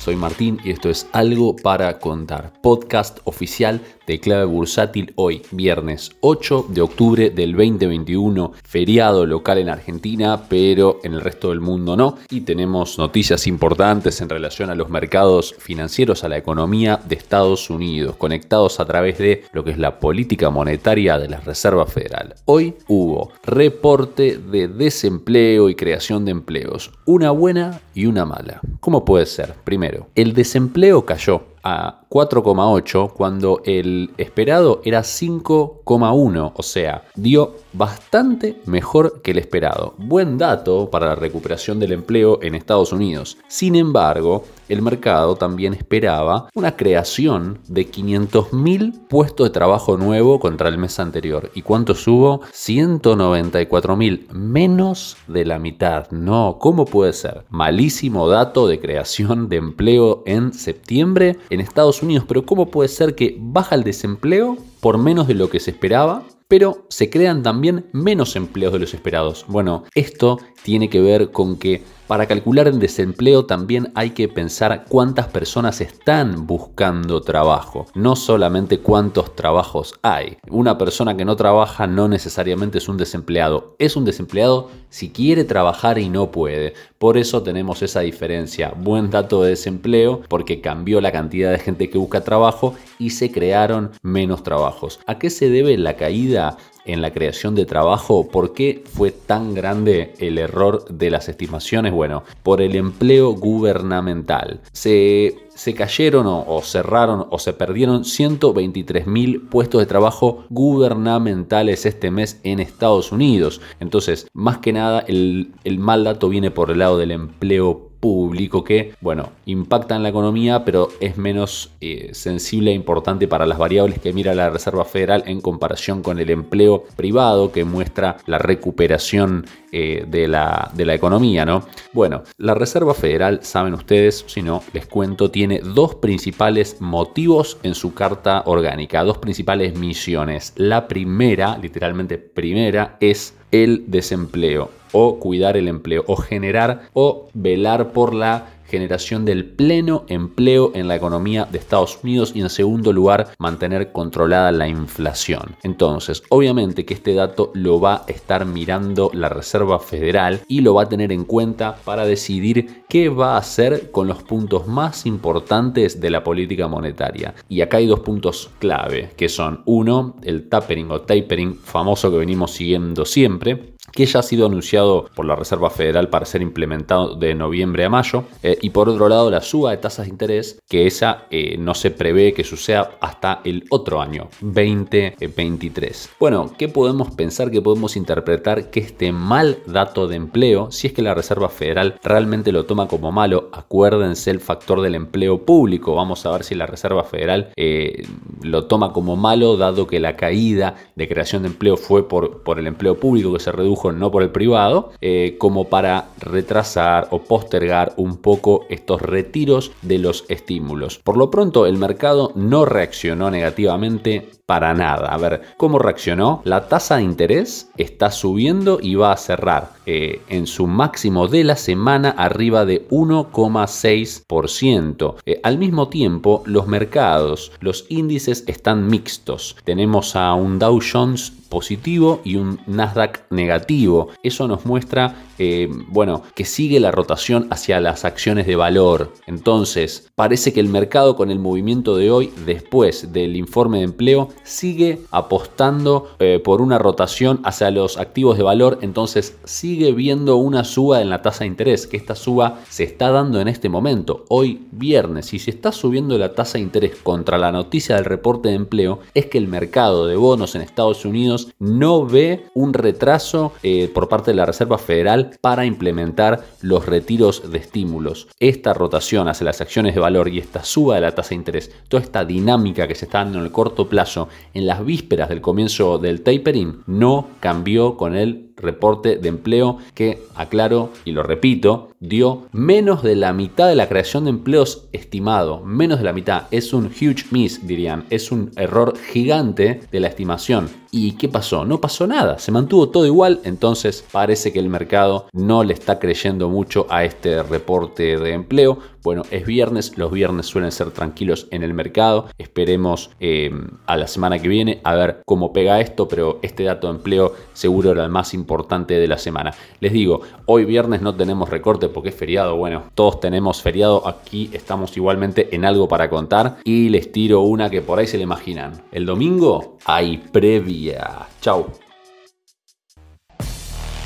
soy Martín y esto es Algo para contar, podcast oficial de clave bursátil hoy, viernes 8 de octubre del 2021, feriado local en Argentina, pero en el resto del mundo no. Y tenemos noticias importantes en relación a los mercados financieros, a la economía de Estados Unidos, conectados a través de lo que es la política monetaria de la Reserva Federal. Hoy hubo reporte de desempleo y creación de empleos, una buena y una mala. ¿Cómo puede ser? Primero, el desempleo cayó a 4,8 cuando el esperado era 5,1, o sea, dio bastante mejor que el esperado. Buen dato para la recuperación del empleo en Estados Unidos. Sin embargo, el mercado también esperaba una creación de 500.000 puestos de trabajo nuevo contra el mes anterior. ¿Y cuántos hubo? 194.000, menos de la mitad. No, ¿cómo puede ser? Malísimo dato de creación de empleo en septiembre en Estados Unidos, pero ¿cómo puede ser que baja el desempleo por menos de lo que se esperaba? pero se crean también menos empleos de los esperados. Bueno, esto tiene que ver con que para calcular el desempleo también hay que pensar cuántas personas están buscando trabajo, no solamente cuántos trabajos hay. Una persona que no trabaja no necesariamente es un desempleado, es un desempleado si quiere trabajar y no puede. Por eso tenemos esa diferencia. Buen dato de desempleo porque cambió la cantidad de gente que busca trabajo y se crearon menos trabajos. ¿A qué se debe la caída en la creación de trabajo. ¿Por qué fue tan grande el error de las estimaciones? Bueno, por el empleo gubernamental. Se, se cayeron o, cerraron o se perdieron 123 mil puestos de trabajo gubernamentales este mes en Estados Unidos. Entonces, más que nada, el, el mal dato viene por el lado del empleo público que, bueno, impacta en la economía, pero es menos eh, sensible e importante para las variables que mira la Reserva Federal en comparación con el empleo privado que muestra la recuperación eh, de, la, de la economía, ¿no? Bueno, la Reserva Federal, saben ustedes, si no, les cuento, tiene dos principales motivos en su carta orgánica, dos principales misiones. La primera, literalmente primera, es el desempleo o cuidar el empleo o generar o velar por la generación del pleno empleo en la economía de Estados Unidos y en segundo lugar mantener controlada la inflación. Entonces, obviamente que este dato lo va a estar mirando la Reserva Federal y lo va a tener en cuenta para decidir qué va a hacer con los puntos más importantes de la política monetaria. Y acá hay dos puntos clave, que son uno, el tapering o tapering famoso que venimos siguiendo siempre, que ya ha sido anunciado por la Reserva Federal para ser implementado de noviembre a mayo, eh, y por otro lado la suba de tasas de interés, que esa eh, no se prevé que suceda hasta el otro año, 2023. Bueno, ¿qué podemos pensar, qué podemos interpretar que este mal dato de empleo, si es que la Reserva Federal realmente lo toma como malo, acuérdense el factor del empleo público, vamos a ver si la Reserva Federal eh, lo toma como malo, dado que la caída de creación de empleo fue por, por el empleo público que se redujo no por el privado, eh, como para retrasar o postergar un poco estos retiros de los estímulos. Por lo pronto, el mercado no reaccionó negativamente para nada. A ver, ¿cómo reaccionó? La tasa de interés está subiendo y va a cerrar eh, en su máximo de la semana arriba de 1,6%. Eh, al mismo tiempo, los mercados, los índices están mixtos. Tenemos a un Dow Jones positivo y un Nasdaq negativo. Eso nos muestra, eh, bueno, que sigue la rotación hacia las acciones de valor. Entonces, parece que el mercado con el movimiento de hoy, después del informe de empleo, sigue apostando eh, por una rotación hacia los activos de valor, entonces sigue viendo una suba en la tasa de interés, que esta suba se está dando en este momento, hoy viernes, y si está subiendo la tasa de interés contra la noticia del reporte de empleo, es que el mercado de bonos en Estados Unidos no ve un retraso eh, por parte de la Reserva Federal para implementar los retiros de estímulos. Esta rotación hacia las acciones de valor y esta suba de la tasa de interés, toda esta dinámica que se está dando en el corto plazo en las vísperas del comienzo del tapering no cambió con el reporte de empleo que, aclaro y lo repito, dio menos de la mitad de la creación de empleos estimado. Menos de la mitad. Es un huge miss, dirían. Es un error gigante de la estimación. ¿Y qué pasó? No pasó nada. Se mantuvo todo igual. Entonces parece que el mercado no le está creyendo mucho a este reporte de empleo. Bueno, es viernes. Los viernes suelen ser tranquilos en el mercado. Esperemos eh, a la semana que viene a ver cómo pega esto. Pero este dato de empleo seguro era el más importante de la semana. Les digo, hoy viernes no tenemos recorte porque es feriado. Bueno, todos tenemos feriado. Aquí estamos igualmente en algo para contar. Y les tiro una que por ahí se le imaginan. El domingo hay previa. Chau.